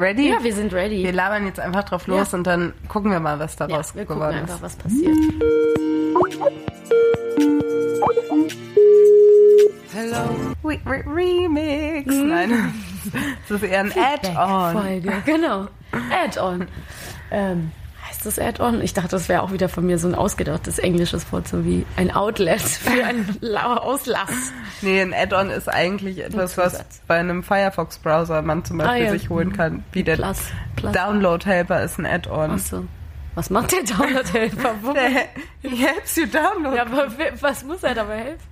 Ready? Ja, wir sind ready. Wir labern jetzt einfach drauf los Ja. und dann gucken wir mal, was Ja, daraus wir gucken geworden einfach, ist. was passiert. Re Re Remix. Nein, das ist eher ein Add-on. Folge, genau. Add-on. Ähm, heißt das Add-on? Ich dachte, das wäre auch wieder von mir so ein ausgedachtes englisches Wort, so wie ein Outlet für einen La- Auslass. Nee, ein Add-on ist eigentlich etwas, was bei einem Firefox-Browser man zum Beispiel Ah, ja. sich holen kann. Wie der. Download-Helper ist ein Add-on. Achso. Was macht der Download-Helfer? Wo- Der he helps you download. Ja, aber was muss er dabei helfen?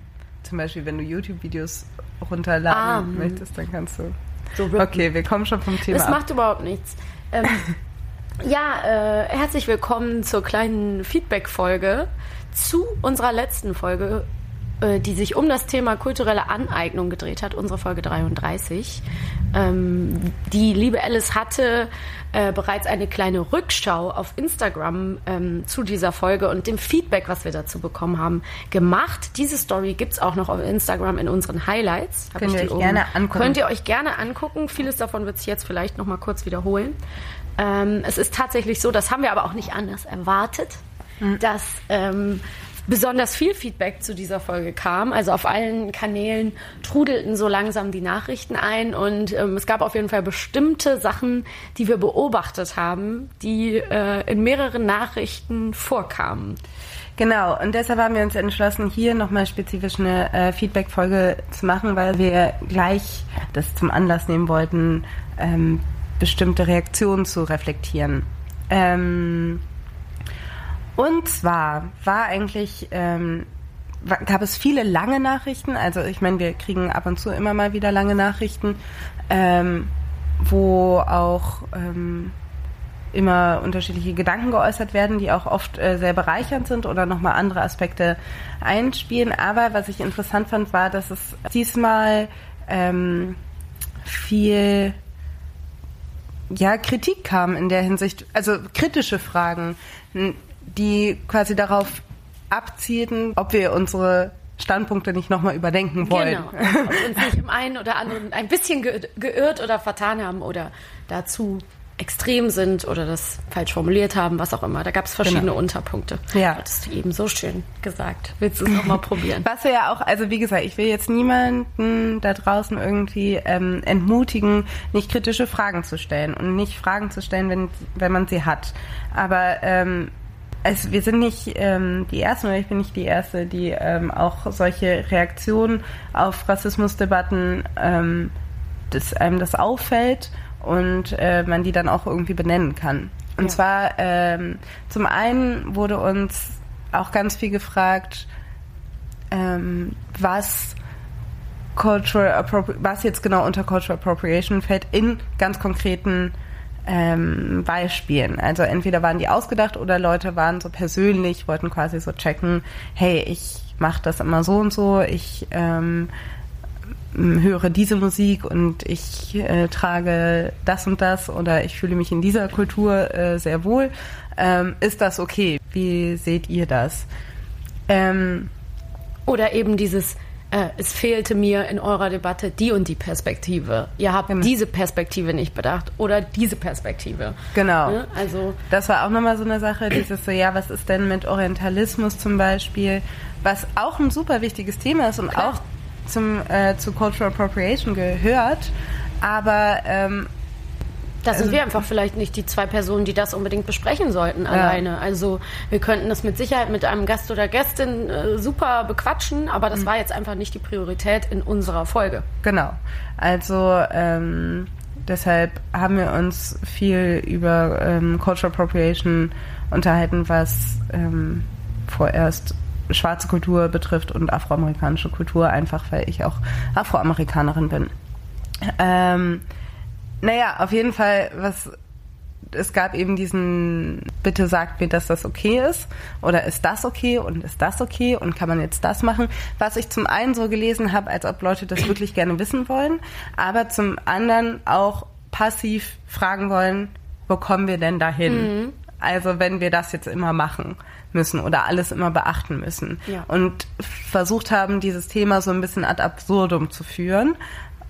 Zum Beispiel, wenn du YouTube-Videos runterladen Ah, hm. möchtest, dann kannst du. So. Okay, wir kommen schon vom Thema. Das ab. macht überhaupt nichts. Ähm, ja, äh, herzlich willkommen zur kleinen Feedback-Folge zu unserer letzten Folge, äh, die sich um das Thema kulturelle Aneignung gedreht hat, unsere Folge 33. Ähm, die liebe Alice hatte äh, bereits eine kleine Rückschau auf Instagram ähm, zu dieser Folge und dem Feedback, was wir dazu bekommen haben, gemacht. Diese Story gibt's auch noch auf Instagram in unseren Highlights. Hab Könnt ihr euch gerne angucken. Könnt ihr euch gerne angucken. Vieles davon wird sich jetzt vielleicht noch mal kurz wiederholen. Ähm, es ist tatsächlich so, das haben wir aber auch nicht anders erwartet, Hm. dass ähm, besonders viel Feedback zu dieser Folge kam. Also auf allen Kanälen trudelten so langsam die Nachrichten ein und ähm, es gab auf jeden Fall bestimmte Sachen, die wir beobachtet haben, die äh, in mehreren Nachrichten vorkamen. Genau, und deshalb haben wir uns entschlossen, hier nochmal spezifisch eine äh, Feedback-Folge zu machen, weil wir gleich das zum Anlass nehmen wollten, ähm, bestimmte Reaktionen zu reflektieren. Ähm, und zwar war eigentlich, ähm, gab es viele lange Nachrichten, also ich meine, wir kriegen ab und zu immer mal wieder lange Nachrichten, ähm, wo auch ähm, immer unterschiedliche Gedanken geäußert werden, die auch oft äh, sehr bereichernd sind oder nochmal andere Aspekte einspielen. Aber was ich interessant fand, war, dass es diesmal ähm, viel ja, Kritik kam in der Hinsicht, also kritische Fragen, die quasi darauf abzielten, ob wir unsere Standpunkte nicht nochmal überdenken wollen. Genau. Ob wir uns nicht im einen oder anderen ein bisschen ge geirrt oder vertan haben oder dazu extrem sind oder das falsch formuliert haben, was auch immer. Da gab es verschiedene Genau. Unterpunkte. Ja. Hattest du eben so schön gesagt. Willst du es nochmal probieren? Was wir ja auch, also wie gesagt, ich will jetzt niemanden da draußen irgendwie ähm, entmutigen, nicht kritische Fragen zu stellen und nicht Fragen zu stellen, wenn, wenn man sie hat. Aber ähm, es, wir sind nicht ähm, die Ersten oder ich bin nicht die Erste, die ähm, auch solche Reaktionen auf Rassismusdebatten, ähm, dass einem das auffällt und äh, man die dann auch irgendwie benennen kann. Und Ja. zwar ähm, zum einen wurde uns auch ganz viel gefragt, ähm, was Cultural Appropri was jetzt genau unter Cultural Appropriation fällt in ganz konkreten ähm, Beispielen. Also entweder waren die ausgedacht oder Leute waren so persönlich, wollten quasi so checken, hey, ich mache das immer so und so, ich ähm, höre diese Musik und ich äh, trage das und das oder ich fühle mich in dieser Kultur äh, sehr wohl. Ähm, ist das okay? Wie seht ihr das? Ähm, Oder eben dieses, äh, es fehlte mir in eurer Debatte die und die Perspektive. Ihr habt Genau. diese Perspektive nicht bedacht oder diese Perspektive. Genau. Ne? Also Das war auch nochmal so eine Sache, dieses so, ja, was ist denn mit Orientalismus zum Beispiel, was auch ein super wichtiges Thema ist und Klar. auch zum, äh, zu Cultural Appropriation gehört, aber ähm, Da sind Also- wir einfach vielleicht nicht die zwei Personen, die das unbedingt besprechen sollten alleine. Also wir könnten das mit Sicherheit mit einem Gast oder Gästin äh, super bequatschen, aber Mhm. das war jetzt einfach nicht die Priorität in unserer Folge. Genau. Also ähm, deshalb haben wir uns viel über ähm, Cultural Appropriation unterhalten, was ähm, vorerst schwarze Kultur betrifft und afroamerikanische Kultur, einfach weil ich auch Afroamerikanerin bin. Ähm, naja, auf jeden Fall, was es gab eben diesen, bitte sagt mir, dass das okay ist oder ist das okay und ist das okay und kann man jetzt das machen, was ich zum einen so gelesen habe, als ob Leute das wirklich gerne wissen wollen, aber zum anderen auch passiv fragen wollen, wo kommen wir denn dahin? Also wenn wir das jetzt immer machen müssen oder alles immer beachten müssen Ja. und versucht haben, dieses Thema so ein bisschen ad absurdum zu führen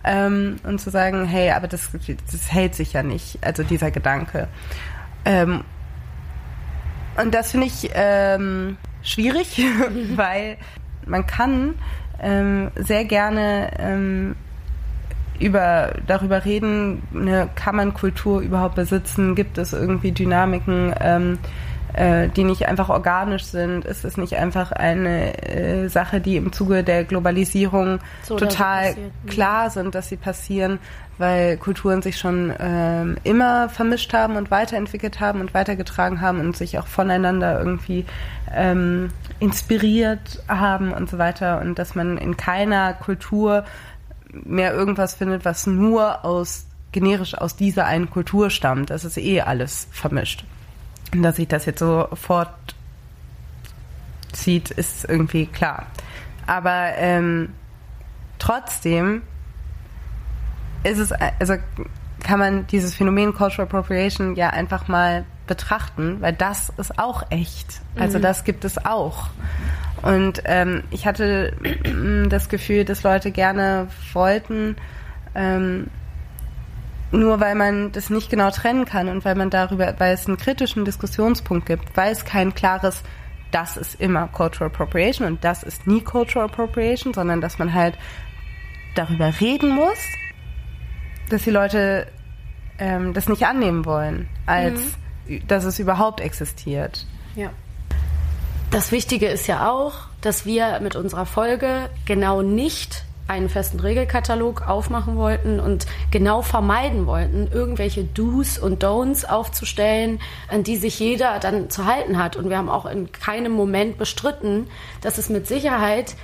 ähm, und zu sagen, hey, aber das, das hält sich ja nicht, also dieser Gedanke. Ähm, und das finde ich ähm, schwierig, weil man kann ähm, sehr gerne ähm, über, darüber reden, eine, kann man Kultur überhaupt besitzen? Gibt es irgendwie Dynamiken, ähm, äh, die nicht einfach organisch sind? Ist es nicht einfach eine äh, Sache, die im Zuge der Globalisierung So total mhm. klar sind, dass sie passieren, weil Kulturen sich schon ähm, immer vermischt haben und weiterentwickelt haben und weitergetragen haben und sich auch voneinander irgendwie ähm, inspiriert haben und so weiter und dass man in keiner Kultur mehr irgendwas findet, was nur aus generisch aus dieser einen Kultur stammt. Das ist eh alles vermischt. Und dass sich das jetzt so fortzieht, ist irgendwie klar. Aber ähm, trotzdem ist es, also kann man dieses Phänomen Cultural Appropriation ja einfach mal betrachten, weil das ist auch echt. Also das gibt es auch. Und ähm, ich hatte mm, das Gefühl, dass Leute gerne wollten, ähm, nur weil man das nicht genau trennen kann und weil man darüber, weil es einen kritischen Diskussionspunkt gibt, weil es kein klares, das ist immer Cultural Appropriation und das ist nie Cultural Appropriation, sondern dass man halt darüber reden muss, dass die Leute ähm, das nicht annehmen wollen, als dass es überhaupt existiert. Ja. Das Wichtige ist ja auch, dass wir mit unserer Folge genau nicht einen festen Regelkatalog aufmachen wollten und genau vermeiden wollten, irgendwelche Do's und Don'ts aufzustellen, an die sich jeder dann zu halten hat. Und wir haben auch in keinem Moment bestritten, dass es mit Sicherheit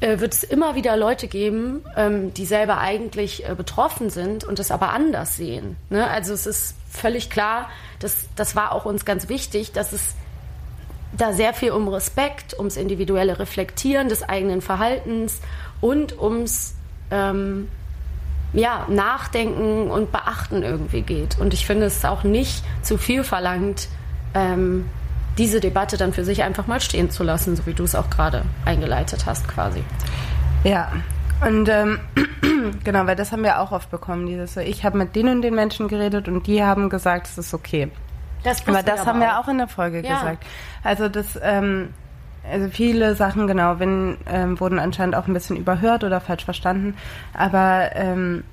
wird es immer wieder Leute geben, ähm, die selber eigentlich äh, betroffen sind und es aber anders sehen. Ne? Also es ist völlig klar, dass, das war auch uns ganz wichtig, dass es da sehr viel um Respekt, ums individuelle Reflektieren des eigenen Verhaltens und ums ähm, ja, Nachdenken und Beachten irgendwie geht. Und ich finde es auch nicht zu viel verlangt, ähm, diese Debatte dann für sich einfach mal stehen zu lassen, so wie du es auch gerade eingeleitet hast quasi. Ja, und ähm, genau, weil das haben wir auch oft bekommen, dieses so, ich habe mit den und den Menschen geredet und die haben gesagt, es ist okay. Das Aber das haben wir auch in der Folge Ja. gesagt. Also das, ähm, also viele Sachen, genau, wenn, ähm, wurden anscheinend auch ein bisschen überhört oder falsch verstanden. Aber ähm,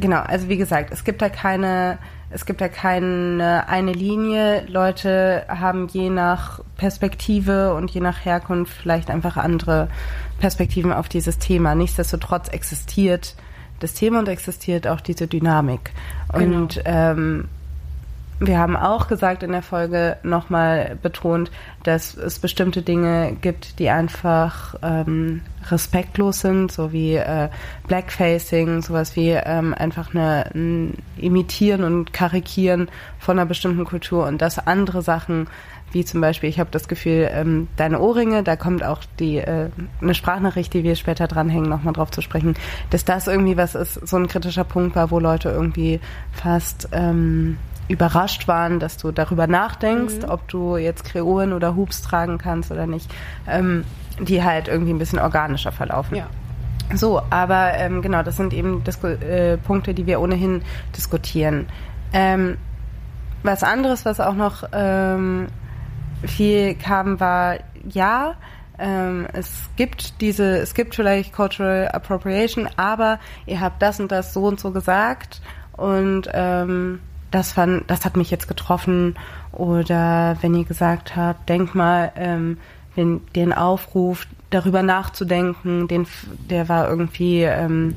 genau, also wie gesagt, es gibt da keine, es gibt da keine eine Linie. Leute haben je nach Perspektive und je nach Herkunft vielleicht einfach andere Perspektiven auf dieses Thema. Nichtsdestotrotz existiert das Thema und existiert auch diese Dynamik. Genau. Und ähm, wir haben auch gesagt in der Folge nochmal betont, dass es bestimmte Dinge gibt, die einfach ähm, respektlos sind, so wie äh, Blackfacing, sowas wie ähm, einfach eine, ein Imitieren und Karikieren von einer bestimmten Kultur. Und dass andere Sachen wie zum Beispiel, ich habe das Gefühl, ähm, deine Ohrringe, da kommt auch die äh, eine Sprachnachricht, die wir später dranhängen, nochmal drauf zu sprechen, dass das irgendwie was ist, so ein kritischer Punkt war, wo Leute irgendwie fast ähm, überrascht waren, dass du darüber nachdenkst, ob du jetzt Kreolen oder Hoops tragen kannst oder nicht. Ähm, die halt irgendwie ein bisschen organischer verlaufen. Ja. So, aber ähm, genau, das sind eben Disku äh, Punkte, die wir ohnehin diskutieren. Ähm, was anderes, was auch noch ähm, viel kam, war ja, ähm, es gibt diese, es gibt vielleicht Cultural Appropriation, aber ihr habt das und das so und so gesagt und ähm, das fand, das hat mich jetzt getroffen oder wenn ihr gesagt habt, denk mal, ähm, den, den Aufruf, darüber nachzudenken, den, der war irgendwie ähm,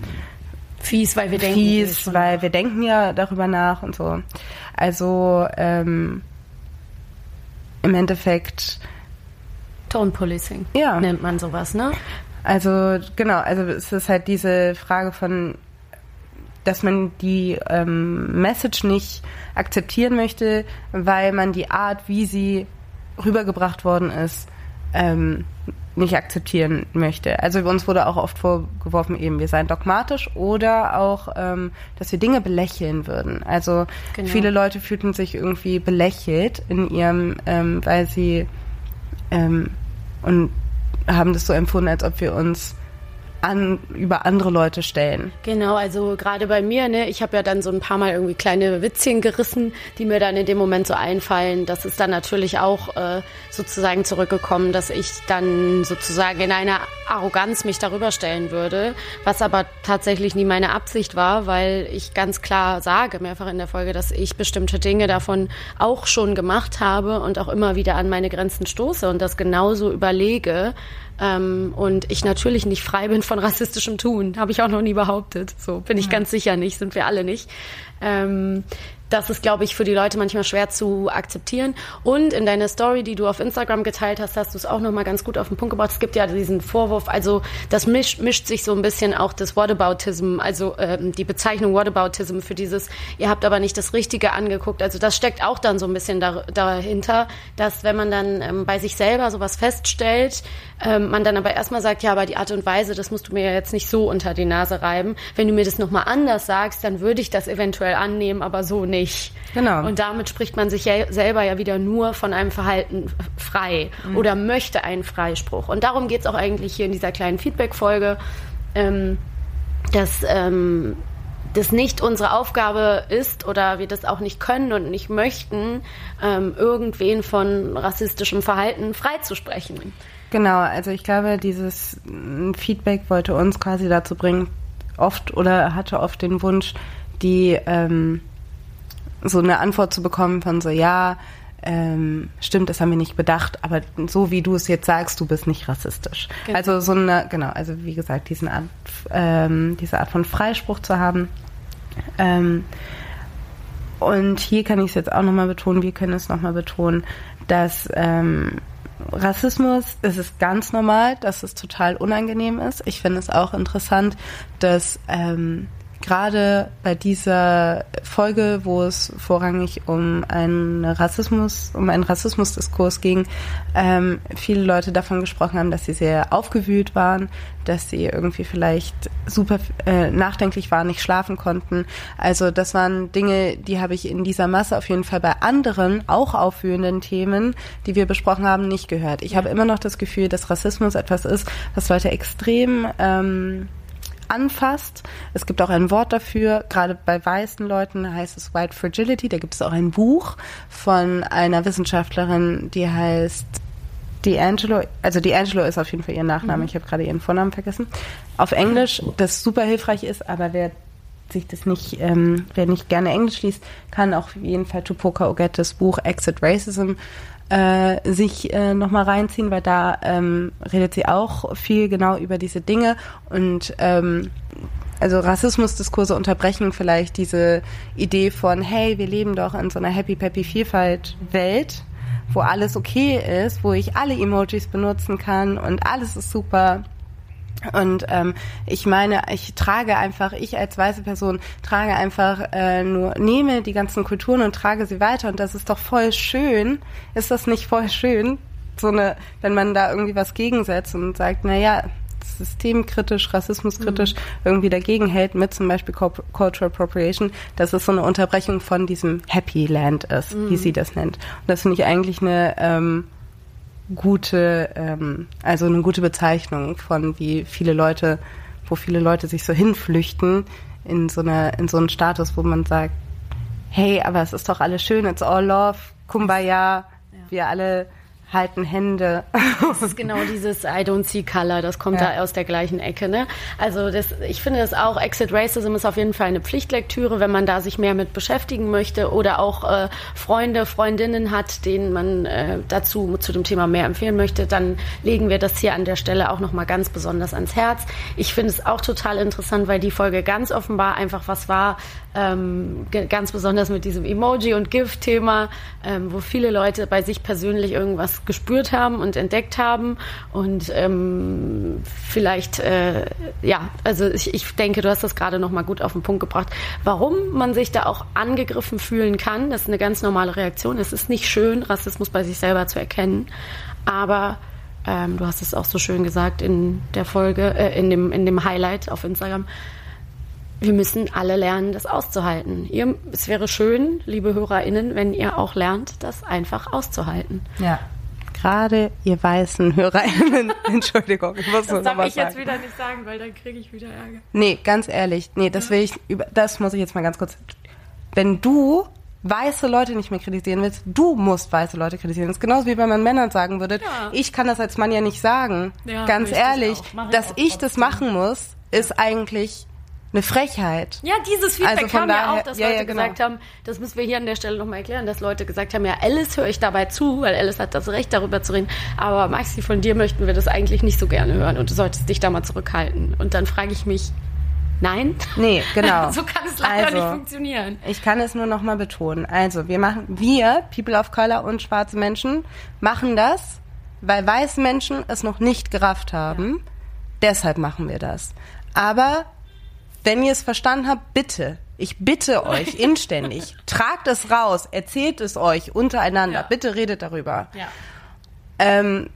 fies, weil wir denken fies, weil wir denken ja darüber nach und so. Also ähm, im Endeffekt Tone Policing Ja. nennt man sowas, ne? Also genau, also es ist halt diese Frage von, dass man die ähm, Message nicht akzeptieren möchte, weil man die Art, wie sie rübergebracht worden ist, ähm, nicht akzeptieren möchte. Also uns wurde auch oft vorgeworfen, eben wir seien dogmatisch oder auch, ähm, dass wir Dinge belächeln würden. Also Genau. viele Leute fühlten sich irgendwie belächelt in ihrem, ähm, weil sie ähm, und haben das so empfunden, als ob wir uns an, über andere Leute stellen. Genau, also gerade bei mir, ne, ich habe ja dann so ein paar Mal irgendwie kleine Witzchen gerissen, die mir dann in dem Moment so einfallen. Das ist dann natürlich auch äh, sozusagen zurückgekommen, dass ich dann sozusagen in einer Arroganz mich darüber stellen würde, was aber tatsächlich nie meine Absicht war, weil ich ganz klar sage, mehrfach in der Folge, dass ich bestimmte Dinge davon auch schon gemacht habe und auch immer wieder an meine Grenzen stoße und das genauso überlege, ähm, und ich natürlich nicht frei bin von rassistischem Tun. Habe ich auch noch nie behauptet. So bin ich ganz sicher nicht, sind wir alle nicht. Ähm, das ist, glaube ich, für die Leute manchmal schwer zu akzeptieren. Und in deiner Story, die du auf Instagram geteilt hast, hast du es auch noch mal ganz gut auf den Punkt gebracht. Es gibt ja diesen Vorwurf, also das mischt, mischt sich so ein bisschen auch das Whataboutism, also ähm, die Bezeichnung Whataboutism für dieses, ihr habt aber nicht das Richtige angeguckt. Also das steckt auch dann so ein bisschen da, dahinter, dass wenn man dann ähm, bei sich selber sowas feststellt, ähm, man dann aber erstmal sagt, ja, aber die Art und Weise, das musst du mir ja jetzt nicht so unter die Nase reiben. Wenn du mir das nochmal anders sagst, dann würde ich das eventuell annehmen, aber so nicht. Genau. Und damit spricht man sich ja selber ja wieder nur von einem Verhalten frei oder möchte einen Freispruch. Und darum geht es auch eigentlich hier in dieser kleinen Feedback-Folge, ähm, dass ähm, das nicht unsere Aufgabe ist oder wir das auch nicht können und nicht möchten, ähm, irgendwen von rassistischem Verhalten freizusprechen. Genau, also ich glaube, dieses mm, Feedback wollte uns quasi dazu bringen, oft oder hatte oft den Wunsch, die ähm, so eine Antwort zu bekommen von so, ja, ähm, stimmt, das haben wir nicht bedacht, aber so wie du es jetzt sagst, du bist nicht rassistisch. Genau. Also so eine, genau, also wie gesagt, diesen Art, ähm, diese Art von Freispruch zu haben. Ähm, und hier kann ich es jetzt auch nochmal betonen, wir können es nochmal betonen, dass ähm, Rassismus, es ist ganz normal, dass es total unangenehm ist. Ich finde es auch interessant, dass ähm, gerade bei dieser Folge, wo es vorrangig um einen Rassismus, um einen Rassismusdiskurs ging, ähm, viele Leute davon gesprochen haben, dass sie sehr aufgewühlt waren, dass sie irgendwie vielleicht super äh, nachdenklich waren, nicht schlafen konnten. Also das waren Dinge, die habe ich in dieser Masse auf jeden Fall bei anderen, auch aufwühlenden Themen, die wir besprochen haben, nicht gehört. Ich habe immer noch das Gefühl, dass Rassismus etwas ist, was Leute extrem ähm, anfasst. Es gibt auch ein Wort dafür, gerade bei weißen Leuten heißt es White Fragility. Da gibt es auch ein Buch von einer Wissenschaftlerin, die heißt D'Angelo, also D'Angelo ist auf jeden Fall ihr Nachname, ich habe gerade ihren Vornamen vergessen. Auf Englisch, das super hilfreich ist, aber wer sich das nicht, ähm, wer nicht gerne Englisch liest, kann auch auf jeden Fall Tupoka Ogetes Buch Exit Racism äh, sich äh, nochmal reinziehen, weil da ähm, redet sie auch viel genau über diese Dinge und ähm, also Rassismusdiskurse unterbrechen vielleicht diese Idee von, hey, wir leben doch in so einer Happy Peppy Vielfalt Welt, wo alles okay ist, wo ich alle Emojis benutzen kann und alles ist super. Und ähm, ich meine, ich trage einfach, ich als weiße Person trage einfach äh, nur, nehme die ganzen Kulturen und trage sie weiter. Und das ist doch voll schön. Ist das nicht voll schön? So eine, wenn man da irgendwie was gegensetzt und sagt, na ja, systemkritisch, rassismuskritisch irgendwie dagegen hält, mit zum Beispiel Cultural Appropriation, dass es so eine Unterbrechung von diesem Happy Land ist, wie sie das nennt. Und das finde ich eigentlich eine ähm, gute, ähm, also eine gute Bezeichnung von wie viele Leute, wo viele Leute sich so hinflüchten in so eine, in so einen Status, wo man sagt, hey, aber es ist doch alles schön, it's all love, kumbaya, ja. wir alle halten Hände. Das ist genau dieses I don't see color, das kommt ja. da aus der gleichen Ecke. Ne? Also das, ich finde das auch, Exit Racism ist auf jeden Fall eine Pflichtlektüre, wenn man da sich mehr mit beschäftigen möchte oder auch äh, Freunde, Freundinnen hat, denen man äh, dazu zu dem Thema mehr empfehlen möchte, dann legen wir das hier an der Stelle auch nochmal ganz besonders ans Herz. Ich finde es auch total interessant, weil die Folge ganz offenbar einfach was war, ähm, ganz besonders mit diesem Emoji- und GIF-Thema, ähm, wo viele Leute bei sich persönlich irgendwas gespürt haben und entdeckt haben. Und ähm, vielleicht, äh, ja, also ich, ich denke, du hast das gerade nochmal gut auf den Punkt gebracht, warum man sich da auch angegriffen fühlen kann. Das ist eine ganz normale Reaktion. Es ist nicht schön, Rassismus bei sich selber zu erkennen. Aber ähm, du hast es auch so schön gesagt in der Folge, äh, in, dem, in dem Highlight auf Instagram wir müssen alle lernen, das auszuhalten. Ihr, es wäre schön, liebe HörerInnen, wenn ihr auch lernt, das einfach auszuhalten. Ja. Gerade ihr weißen HörerInnen, Entschuldigung, ich muss das darf ich sagen. jetzt wieder nicht sagen, weil dann kriege ich wieder Ärger. Nee, ganz ehrlich, nee, das will ich, das muss ich jetzt mal ganz kurz, wenn du weiße Leute nicht mehr kritisieren willst, du musst weiße Leute kritisieren. Das ist genauso wie wenn man Männern sagen würde, ja. ich kann das als Mann ja nicht sagen. Ja, ganz ehrlich, dass ich, ich das machen muss, ist eigentlich eine Frechheit. Ja, dieses Feedback also kam daher, ja auch, dass ja, Leute ja, genau. gesagt haben, das müssen wir hier an der Stelle nochmal erklären, dass Leute gesagt haben, ja, Alice höre ich dabei zu, weil Alice hat das Recht, darüber zu reden. Aber Maxi, von dir möchten wir das eigentlich nicht so gerne hören und du solltest dich da mal zurückhalten. Und dann frage ich mich, nein? Nee, genau. so kann es leider also, nicht funktionieren. Ich kann es nur nochmal betonen. Also, wir machen, wir, People of Color und schwarze Menschen, machen das, weil weiße Menschen es noch nicht gerafft haben. Ja. Deshalb machen wir das. Aber wenn ihr es verstanden habt, bitte, ich bitte euch inständig, tragt es raus, erzählt es euch untereinander, ja. bitte redet darüber. Ja. Ähm,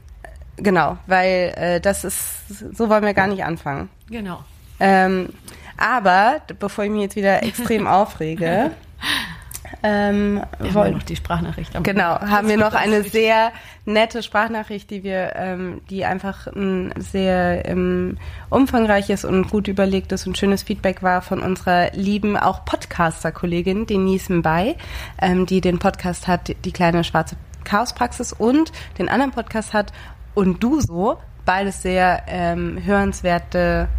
genau, weil äh, das ist, so wollen wir gar nicht anfangen. Genau. Ähm, aber, bevor ich mich jetzt wieder extrem aufrege, ähm, wir wollen noch die Sprachnachricht. Am genau, haben wir noch eine sehr nette Sprachnachricht, die wir, ähm, die einfach ein sehr ähm, umfangreiches und gut überlegtes und schönes Feedback war von unserer lieben auch Podcaster-Kollegin Denise Mbay, ähm, die den Podcast hat, die kleine schwarze Chaospraxis und den anderen Podcast hat und du so, beides sehr ähm, hörenswerte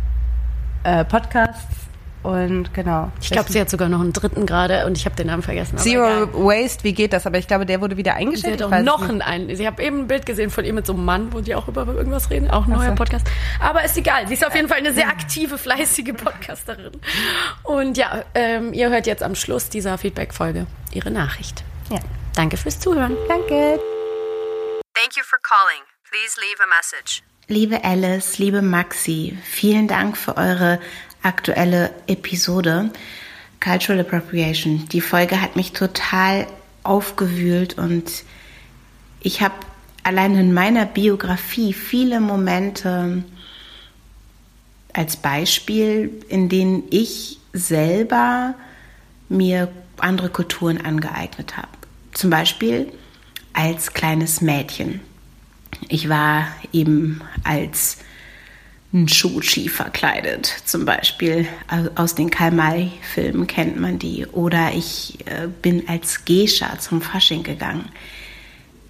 äh, Podcasts und genau. Ich glaube, sie hat sogar noch einen dritten gerade und ich habe den Namen vergessen. Zero Waste, wie geht das? Aber ich glaube, der wurde wieder eingestellt. Sie hat auch noch einen, einen. Ich habe eben ein Bild gesehen von ihr mit so einem Mann, wo die auch über irgendwas reden. Auch ein neuer so. Podcast. Aber ist egal. Sie ist auf jeden Fall eine sehr aktive, fleißige Podcasterin. Und ja, ähm, ihr hört jetzt am Schluss dieser Feedback-Folge ihre Nachricht. Ja. Danke fürs Zuhören. Danke. Thank you for calling. Please leave a message. Liebe Alice, liebe Maxi, vielen Dank für eure aktuelle Episode Cultural Appropriation. Die Folge hat mich total aufgewühlt und ich habe allein in meiner Biografie viele Momente als Beispiel, in denen ich selber mir andere Kulturen angeeignet habe. Zum Beispiel als kleines Mädchen. Ich war eben als Shochi verkleidet, zum Beispiel aus den Karl-May-Filmen kennt man die. Oder ich äh, bin als Gescha zum Fasching gegangen.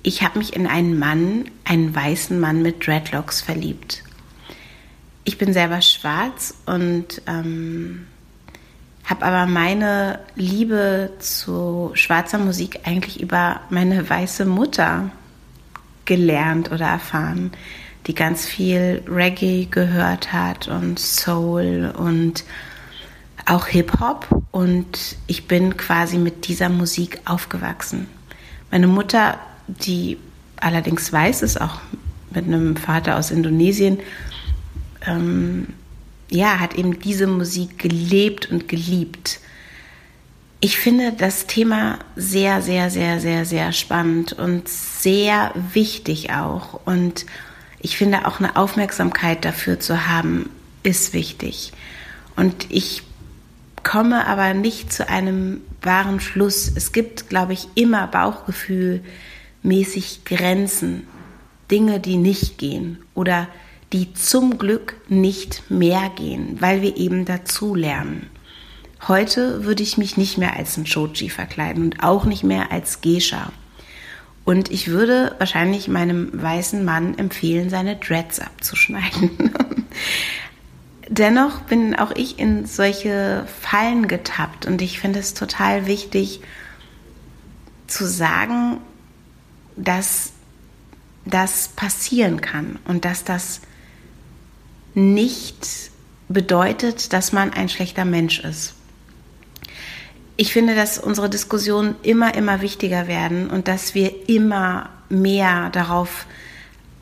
Ich habe mich in einen Mann, einen weißen Mann mit Dreadlocks verliebt. Ich bin selber schwarz und ähm, habe aber meine Liebe zu schwarzer Musik eigentlich über meine weiße Mutter gelernt oder erfahren die ganz viel Reggae gehört hat und Soul und auch Hip-Hop. Und ich bin quasi mit dieser Musik aufgewachsen. Meine Mutter, die allerdings weiß ist, auch mit einem Vater aus Indonesien, ähm, ja, hat eben diese Musik gelebt und geliebt. Ich finde das Thema sehr, sehr, sehr, sehr, sehr spannend und sehr wichtig auch. Und ich finde auch eine Aufmerksamkeit dafür zu haben, ist wichtig. Und ich komme aber nicht zu einem wahren Schluss. Es gibt, glaube ich, immer Bauchgefühlmäßig Grenzen. Dinge, die nicht gehen oder die zum Glück nicht mehr gehen, weil wir eben dazu lernen. Heute würde ich mich nicht mehr als ein Shoji verkleiden und auch nicht mehr als Geisha. Und ich würde wahrscheinlich meinem weißen Mann empfehlen, seine Dreads abzuschneiden. Dennoch bin auch ich in solche Fallen getappt und ich finde es total wichtig zu sagen, dass das passieren kann und dass das nicht bedeutet, dass man ein schlechter Mensch ist. Ich finde, dass unsere Diskussionen immer, immer wichtiger werden und dass wir immer mehr darauf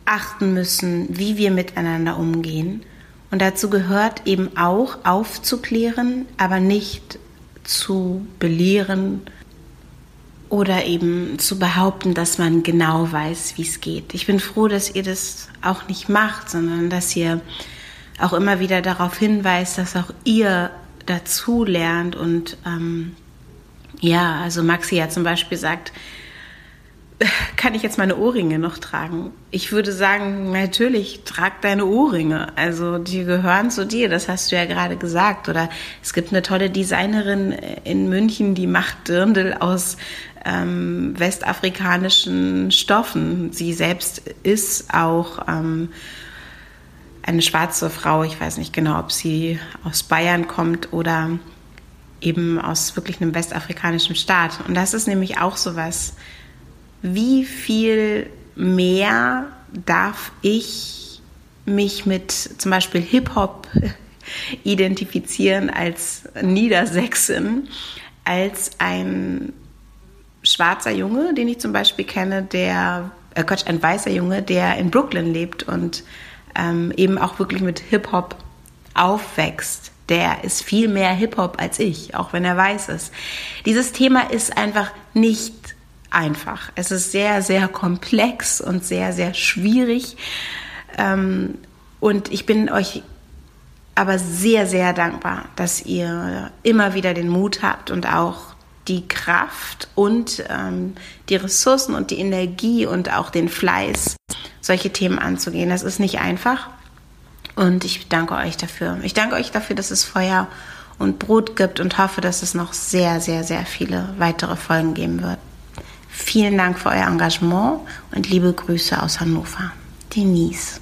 achten müssen, wie wir miteinander umgehen. Und dazu gehört eben auch aufzuklären, aber nicht zu belehren oder eben zu behaupten, dass man genau weiß, wie es geht. Ich bin froh, dass ihr das auch nicht macht, sondern dass ihr auch immer wieder darauf hinweist, dass auch ihr dazu lernt und ähm, ja, also Maxi ja zum Beispiel sagt, kann ich jetzt meine Ohrringe noch tragen? Ich würde sagen, natürlich, trag deine Ohrringe. Also die gehören zu dir, das hast du ja gerade gesagt. Oder es gibt eine tolle Designerin in München, die macht Dirndl aus ähm, westafrikanischen Stoffen. Sie selbst ist auch ähm, eine schwarze Frau. Ich weiß nicht genau, ob sie aus Bayern kommt oder eben aus wirklich einem westafrikanischen Staat. Und das ist nämlich auch so was. Wie viel mehr darf ich mich mit zum Beispiel Hip-Hop identifizieren als Niedersächsin, als ein schwarzer Junge, den ich zum Beispiel kenne, der, äh Quatsch, ein weißer Junge, der in Brooklyn lebt und ähm, eben auch wirklich mit Hip-Hop aufwächst der ist viel mehr Hip-Hop als ich, auch wenn er weiß ist. Dieses Thema ist einfach nicht einfach. Es ist sehr, sehr komplex und sehr, sehr schwierig. Ähm, und ich bin euch aber sehr, sehr dankbar, dass ihr immer wieder den Mut habt und auch die Kraft und ähm, die Ressourcen und die Energie und auch den Fleiß, solche Themen anzugehen. Das ist nicht einfach. Und ich danke euch dafür. Ich danke euch dafür, dass es Feuer und Brot gibt und hoffe, dass es noch sehr, sehr, sehr viele weitere Folgen geben wird. Vielen Dank für euer Engagement und liebe Grüße aus Hannover. Denise.